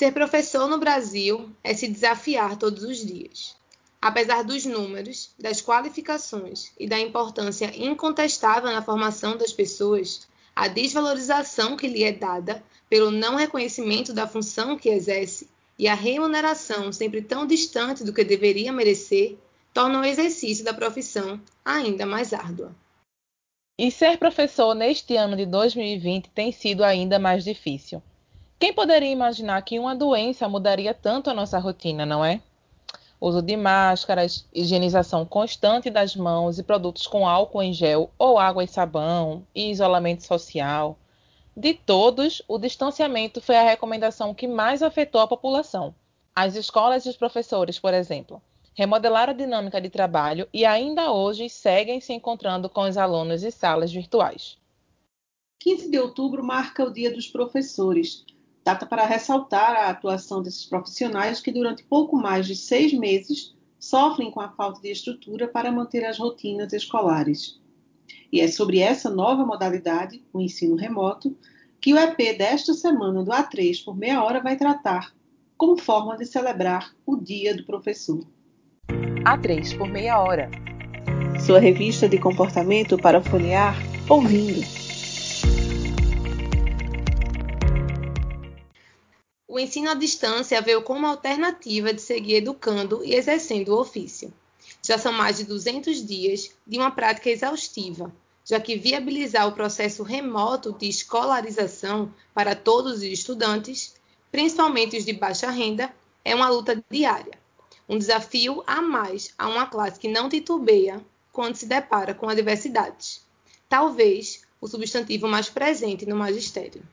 Ser professor no Brasil é se desafiar todos os dias. Apesar dos números, das qualificações e da importância incontestável na formação das pessoas, a desvalorização que lhe é dada pelo não reconhecimento da função que exerce e a remuneração sempre tão distante do que deveria merecer tornam o exercício da profissão ainda mais árdua. E ser professor neste ano de 2020 tem sido ainda mais difícil. Quem poderia imaginar que uma doença mudaria tanto a nossa rotina, não é? Uso de máscaras, higienização constante das mãos e produtos com álcool em gel ou água e sabão, e isolamento social. De todos, o distanciamento foi a recomendação que mais afetou a população. As escolas e os professores, por exemplo, remodelaram a dinâmica de trabalho e ainda hoje seguem se encontrando com os alunos em salas virtuais. 15 de outubro marca o Dia dos Professores, data para ressaltar a atuação desses profissionais que, durante pouco mais de seis meses, sofrem com a falta de estrutura para manter as rotinas escolares. E é sobre essa nova modalidade, o ensino remoto, que o EP desta semana do A3 por meia hora vai tratar, como forma de celebrar o Dia do Professor. A3 por meia hora. Sua revista de comportamento para folhear ouvindo. O ensino à distância veio como alternativa de seguir educando e exercendo o ofício. Já são mais de 200 dias de uma prática exaustiva, já que viabilizar o processo remoto de escolarização para todos os estudantes, principalmente os de baixa renda, é uma luta diária. Um desafio a mais a uma classe que não titubeia quando se depara com adversidades. Talvez o substantivo mais presente no magistério.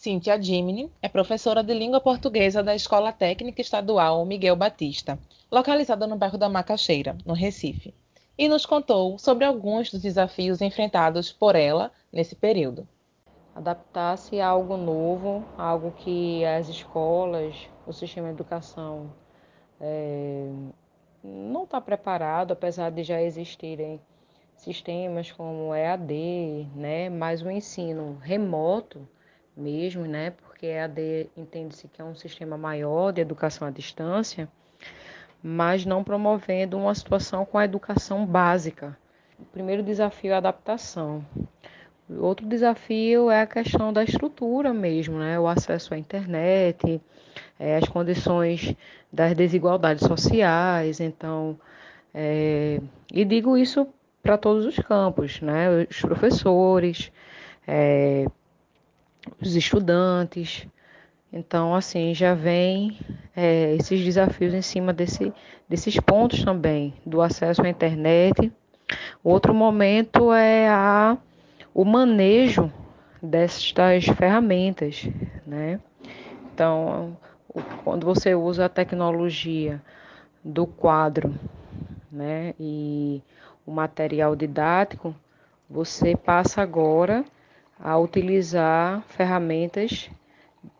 Cíntia Jimini é professora de língua portuguesa da Escola Técnica Estadual Miguel Batista, localizada no bairro da Macaxeira, no Recife, e nos contou sobre alguns dos desafios enfrentados por ela nesse período. Adaptar-se a algo novo, algo que as escolas, o sistema de educação é, não está preparado, apesar de já existirem sistemas como EAD, né, mas o ensino remoto mesmo, né? Porque a AD entende-se que é um sistema maior de educação à distância, mas não promovendo uma situação com a educação básica. O primeiro desafio é a adaptação. Outro desafio é a questão da estrutura mesmo, né? O acesso à internet, é, as condições das desigualdades sociais. Então, é, e digo isso para todos os campos, né? Os professores, é, os estudantes. Então, assim, já vem é, esses desafios em cima desse, desses pontos também, do acesso à internet. Outro momento é a, o manejo destas ferramentas, né? Então, quando você usa a tecnologia do quadro, né, e o material didático, você passa agora a utilizar ferramentas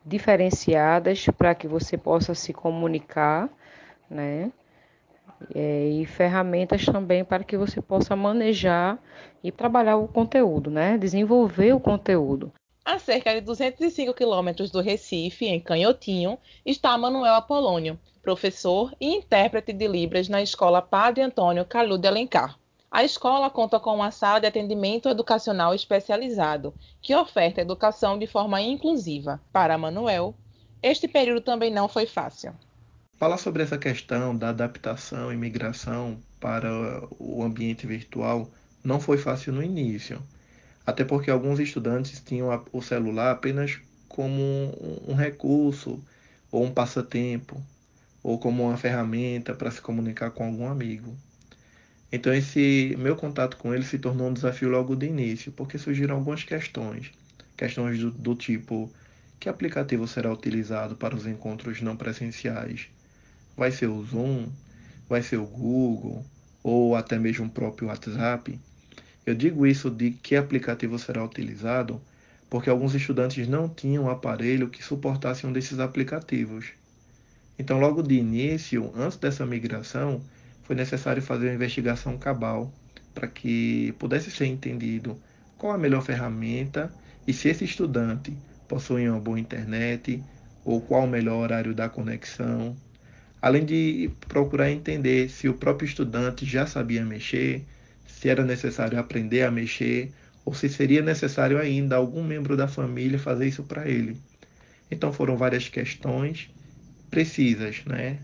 diferenciadas para que você possa se comunicar, né? É, e ferramentas também para que você possa manejar e trabalhar o conteúdo, né? Desenvolver o conteúdo. A cerca de 205 quilômetros do Recife, em Canhotinho, está Manuel Apolônio, professor e intérprete de Libras na Escola Padre Antônio Calu de Alencar. A escola conta com uma sala de atendimento educacional especializado, que oferta educação de forma inclusiva. Para Manuel, este período também não foi fácil. Falar sobre essa questão da adaptação e migração para o ambiente virtual não foi fácil no início, até porque alguns estudantes tinham o celular apenas como um recurso ou um passatempo, ou como uma ferramenta para se comunicar com algum amigo. Então esse meu contato com ele se tornou um desafio logo de início, porque surgiram algumas questões. Questões do, do tipo, que aplicativo será utilizado para os encontros não presenciais? Vai ser o Zoom? Vai ser o Google? Ou até mesmo o próprio WhatsApp? Eu digo isso de que aplicativo será utilizado porque alguns estudantes não tinham um aparelho que suportasse um desses aplicativos. Então, logo de início, antes dessa migração, foi necessário fazer uma investigação cabal para que pudesse ser entendido qual a melhor ferramenta e se esse estudante possui uma boa internet, ou qual o melhor horário da conexão, além de procurar entender se o próprio estudante já sabia mexer, se era necessário aprender a mexer ou se seria necessário ainda algum membro da família fazer isso para ele. Então foram várias questões precisas, né,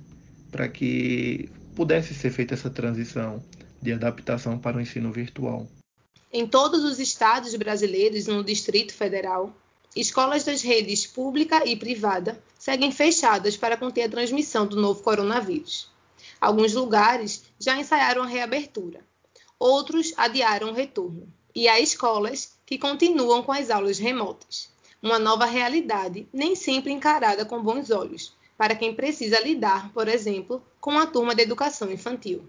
para que pudesse ser feita essa transição de adaptação para o ensino virtual. Em todos os estados brasileiros no Distrito Federal, escolas das redes pública e privada seguem fechadas para conter a transmissão do novo coronavírus. Alguns lugares já ensaiaram a reabertura, outros adiaram o retorno. E há escolas que continuam com as aulas remotas. Uma nova realidade, nem sempre encarada com bons olhos, para quem precisa lidar, por exemplo, com a turma de educação infantil.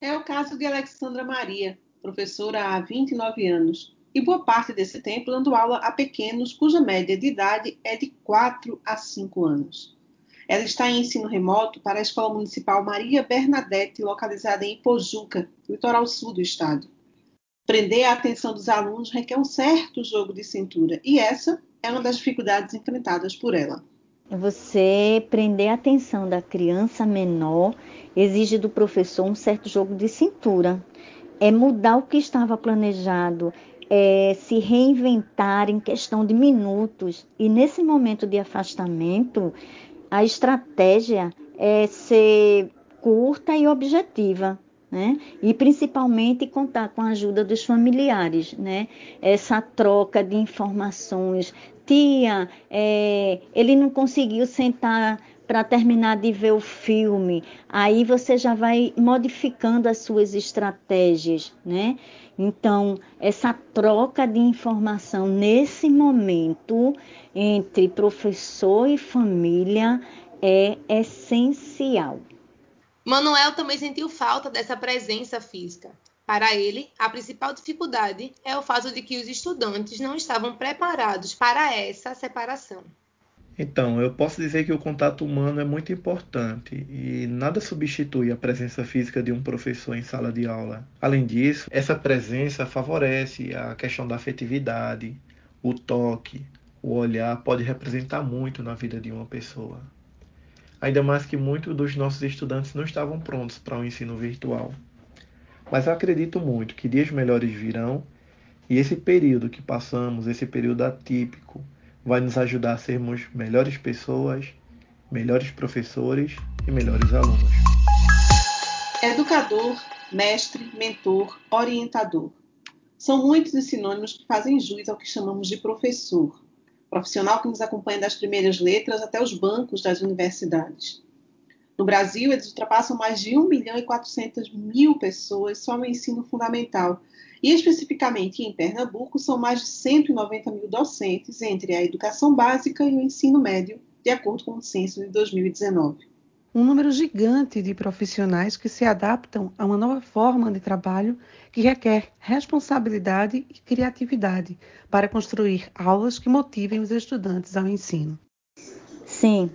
É o caso de Alexandra Maria, professora há 29 anos, e boa parte desse tempo dando aula a pequenos cuja média de idade é de 4 a 5 anos. Ela está em ensino remoto para a Escola Municipal Maria Bernadette, localizada em Pojuca, litoral sul do estado. Prender a atenção dos alunos requer um certo jogo de cintura, e essa é uma das dificuldades enfrentadas por ela. Você prender a atenção da criança menor exige do professor um certo jogo de cintura. É mudar o que estava planejado, é, se reinventar em questão de minutos. E nesse momento de afastamento, a estratégia é ser curta e objetiva. Né? E principalmente contar com a ajuda dos familiares, né? Essa troca de informações. Tia, é, ele não conseguiu sentar para terminar de ver o filme. Aí você já vai modificando as suas estratégias, né? Então, essa troca de informação nesse momento entre professor e família é essencial. Manuel também sentiu falta dessa presença física. Para ele, a principal dificuldade é o fato de que os estudantes não estavam preparados para essa separação. Então, eu posso dizer que o contato humano é muito importante e nada substitui a presença física de um professor em sala de aula. Além disso, essa presença favorece a questão da afetividade, o toque, o olhar pode representar muito na vida de uma pessoa. Ainda mais que muitos dos nossos estudantes não estavam prontos para o um ensino virtual. Mas acredito muito que dias melhores virão e esse período que passamos, esse período atípico, vai nos ajudar a sermos melhores pessoas, melhores professores e melhores alunos. Educador, mestre, mentor, orientador. São muitos os sinônimos que fazem jus ao que chamamos de professor, profissional que nos acompanha das primeiras letras até os bancos das universidades. No Brasil, eles ultrapassam mais de 1 milhão e 400 mil pessoas só no ensino fundamental e especificamente em Pernambuco, são mais de 190 mil docentes entre a educação básica e o ensino médio, de acordo com o censo de 2019. Um número gigante de profissionais que se adaptam a uma nova forma de trabalho que requer responsabilidade e criatividade para construir aulas que motivem os estudantes ao ensino. Sim,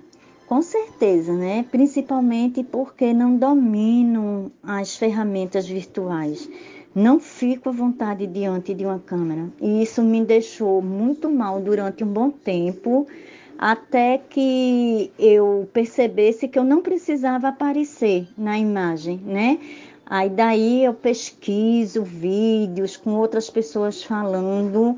com certeza, né? Principalmente porque não dominam as ferramentas virtuais não fico à vontade diante de uma câmera. E isso me deixou muito mal durante um bom tempo, até que eu percebesse que eu não precisava aparecer na imagem, né? Aí daí eu pesquiso vídeos com outras pessoas falando,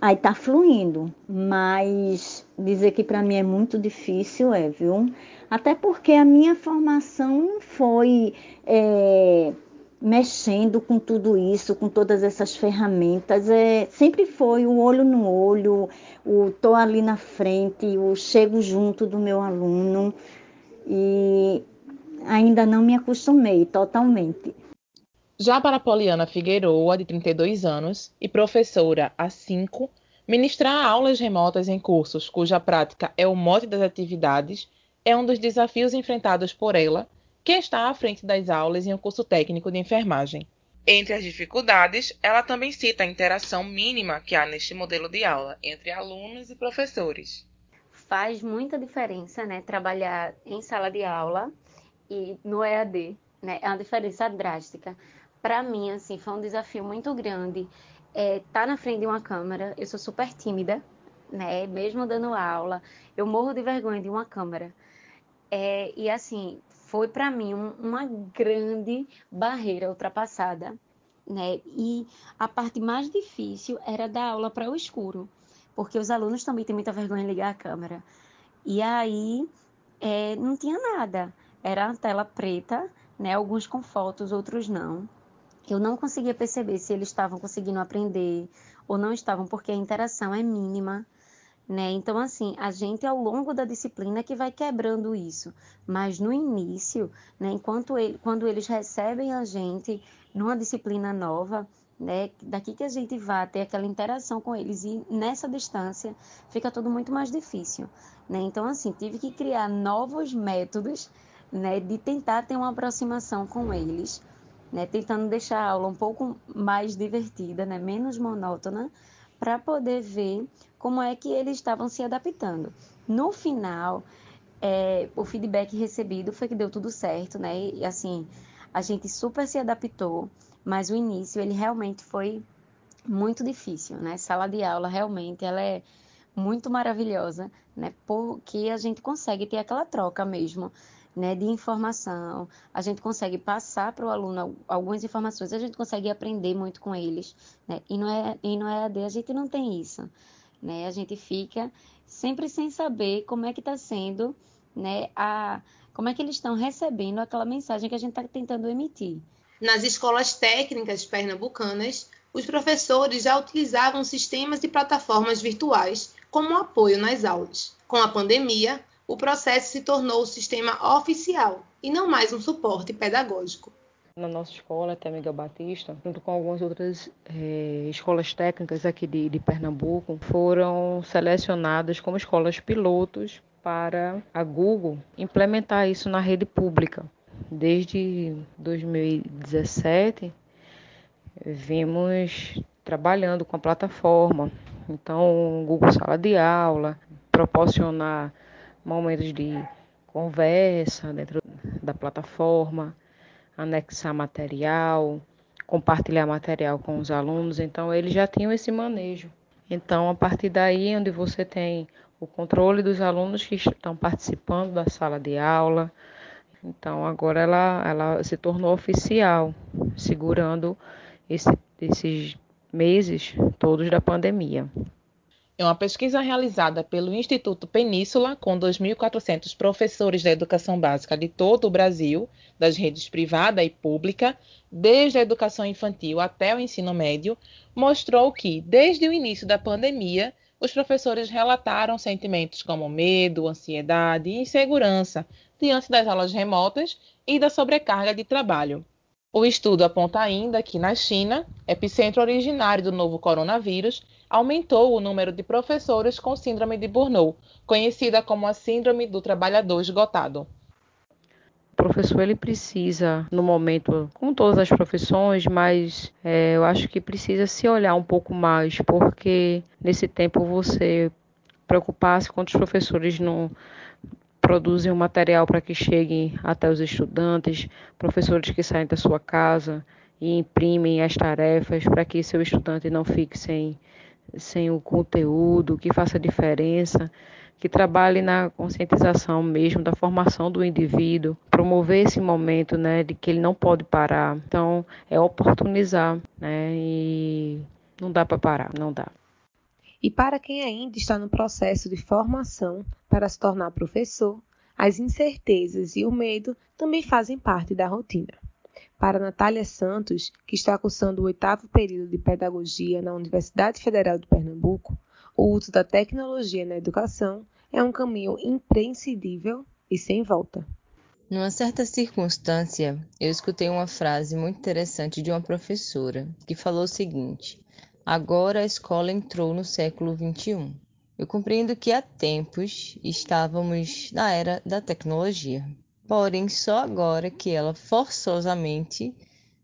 aí tá fluindo, mas dizer que para mim é muito difícil, é, viu? Até porque a minha formação foi é, mexendo com tudo isso, com todas essas ferramentas, é, sempre foi o olho no olho, o tô ali na frente, o chego junto do meu aluno e ainda não me acostumei totalmente. Já para Poliana Figueiroa, de 32 anos e professora há 5, ministrar aulas remotas em cursos cuja prática é o mote das atividades é um dos desafios enfrentados por ela que está à frente das aulas em um curso técnico de enfermagem. Entre as dificuldades, ela também cita a interação mínima que há neste modelo de aula entre alunos e professores. Faz muita diferença, né, trabalhar em sala de aula e no EAD, né? É uma diferença drástica. Para mim, assim, foi um desafio muito grande é, tá na frente de uma câmera. Eu sou super tímida, né? Mesmo dando aula, eu morro de vergonha de uma câmera. É, e assim, foi para mim um, uma grande barreira ultrapassada, né? E a parte mais difícil era dar aula para o escuro, porque os alunos também têm muita vergonha de ligar a câmera. E aí é, não tinha nada, era a tela preta, né? Alguns com fotos, outros não. Eu não conseguia perceber se eles estavam conseguindo aprender ou não estavam, porque a interação é mínima. Né? Então, assim, a gente ao longo da disciplina que vai quebrando isso, mas no início, né, enquanto ele, quando eles recebem a gente numa disciplina nova, né, daqui que a gente vai ter aquela interação com eles e nessa distância fica tudo muito mais difícil, né? Então, assim, tive que criar novos métodos, né, de tentar ter uma aproximação com eles, né, tentando deixar a aula um pouco mais divertida, né, menos monótona, para poder ver como é que eles estavam se adaptando. No final, é, o feedback recebido foi que deu tudo certo, né? E assim, a gente super se adaptou, mas o início ele realmente foi muito difícil, né? Sala de aula realmente ela é muito maravilhosa, né? Porque a gente consegue ter aquela troca mesmo né, de informação, a gente consegue passar para o aluno algumas informações, a gente consegue aprender muito com eles, né? E no, é, EAD a gente não tem isso, né? A gente fica sempre sem saber como é que está sendo, né, a, como é que eles estão recebendo aquela mensagem que a gente está tentando emitir. Nas escolas técnicas pernambucanas, os professores já utilizavam sistemas e plataformas virtuais como apoio nas aulas. Com a pandemia, o processo se tornou o sistema oficial e não mais um suporte pedagógico. Na nossa escola, até Miguel Batista, junto com algumas outras eh, escolas técnicas aqui de, de Pernambuco, foram selecionadas como escolas pilotos para a Google implementar isso na rede pública. Desde 2017, vimos trabalhando com a plataforma. Então, Google Sala de Aula, proporcionar momentos de conversa dentro da plataforma, anexar material, compartilhar material com os alunos. Então, eles já tinham esse manejo. Então, a partir daí, onde você tem o controle dos alunos que estão participando da sala de aula, então agora ela, ela se tornou oficial, segurando esse, esses meses todos da pandemia. É uma pesquisa realizada pelo Instituto Península com 2.400 professores da educação básica de todo o Brasil, das redes privada e pública, desde a educação infantil até o ensino médio, mostrou que, desde o início da pandemia, os professores relataram sentimentos como medo, ansiedade e insegurança diante das aulas remotas e da sobrecarga de trabalho. O estudo aponta ainda que, na China, epicentro originário do novo coronavírus, aumentou o número de professores com síndrome de Burnout, conhecida como a síndrome do trabalhador esgotado. O professor ele precisa, no momento, com todas as profissões, mas é, eu acho que precisa se olhar um pouco mais, porque nesse tempo você preocupar-se quantos professores não produzem um material para que chegue até os estudantes, professores que saem da sua casa e imprimem as tarefas para que seu estudante não fique sem sem o conteúdo, que faça diferença, que trabalhe na conscientização mesmo da formação do indivíduo, promover esse momento, né, de que ele não pode parar. Então, é oportunizar, né, e não dá para parar, não dá. E para quem ainda está no processo de formação para se tornar professor, as incertezas e o medo também fazem parte da rotina. Para Natália Santos, que está cursando o oitavo período de Pedagogia na Universidade Federal de Pernambuco, o uso da tecnologia na educação é um caminho imprescindível e sem volta. Numa certa circunstância, eu escutei uma frase muito interessante de uma professora que falou o seguinte: Agora a escola entrou no século XXI. Eu compreendo que há tempos estávamos na era da tecnologia porém só agora que ela forçosamente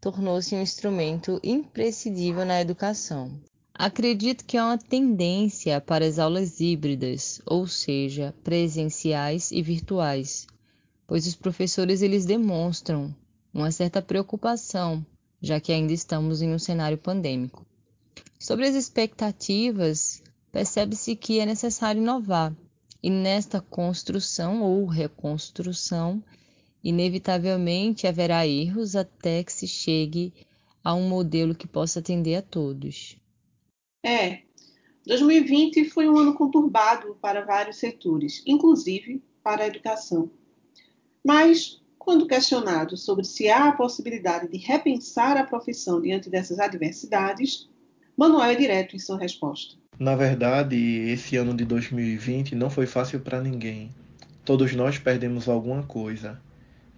tornou-se um instrumento imprescindível na educação. Acredito que há uma tendência para as aulas híbridas, ou seja, presenciais e virtuais, pois os professores eles demonstram uma certa preocupação, já que ainda estamos em um cenário pandêmico. Sobre as expectativas percebe-se que é necessário inovar. E nesta construção ou reconstrução, inevitavelmente haverá erros até que se chegue a um modelo que possa atender a todos. É, 2020 foi um ano conturbado para vários setores, inclusive para a educação. Mas, quando questionado sobre se há a possibilidade de repensar a profissão diante dessas adversidades, Manuel é direto em sua resposta. Na verdade, esse ano de 2020 não foi fácil para ninguém. Todos nós perdemos alguma coisa.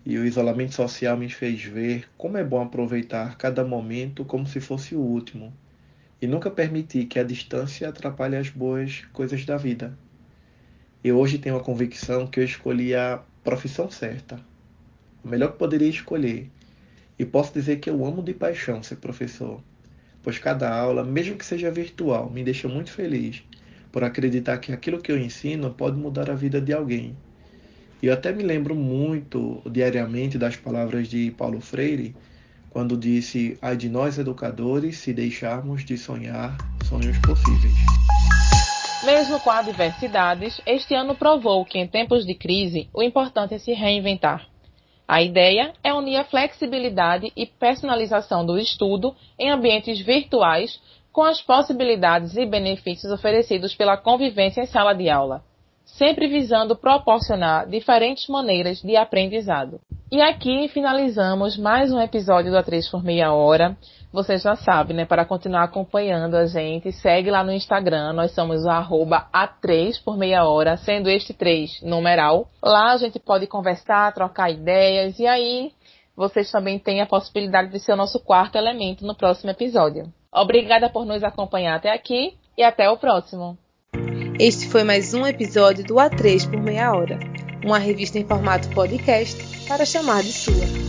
E o isolamento social me fez ver como é bom aproveitar cada momento como se fosse o último e nunca permitir que a distância atrapalhe as boas coisas da vida. Eu hoje tenho a convicção que eu escolhi a profissão certa, o melhor que poderia escolher, e posso dizer que eu amo de paixão ser professor, pois cada aula, mesmo que seja virtual, me deixa muito feliz por acreditar que aquilo que eu ensino pode mudar a vida de alguém. E eu até me lembro muito diariamente das palavras de Paulo Freire, quando disse: ai de nós educadores se deixarmos de sonhar sonhos possíveis. Mesmo com adversidades, este ano provou que em tempos de crise o importante é se reinventar. A ideia é unir a flexibilidade e personalização do estudo em ambientes virtuais com as possibilidades e benefícios oferecidos pela convivência em sala de aula sempre visando proporcionar diferentes maneiras de aprendizado. E aqui finalizamos mais um episódio do A3 por Meia Hora. Você já sabe, né? Para continuar acompanhando a gente, segue lá no Instagram. Nós somos o arroba A3 por Meia Hora, sendo este 3 numeral. Lá a gente pode conversar, trocar ideias e aí vocês também têm a possibilidade de ser o nosso quarto elemento no próximo episódio. Obrigada por nos acompanhar até aqui e até o próximo. Este foi mais um episódio do A3 por Meia Hora, uma revista em formato podcast para chamar de sua.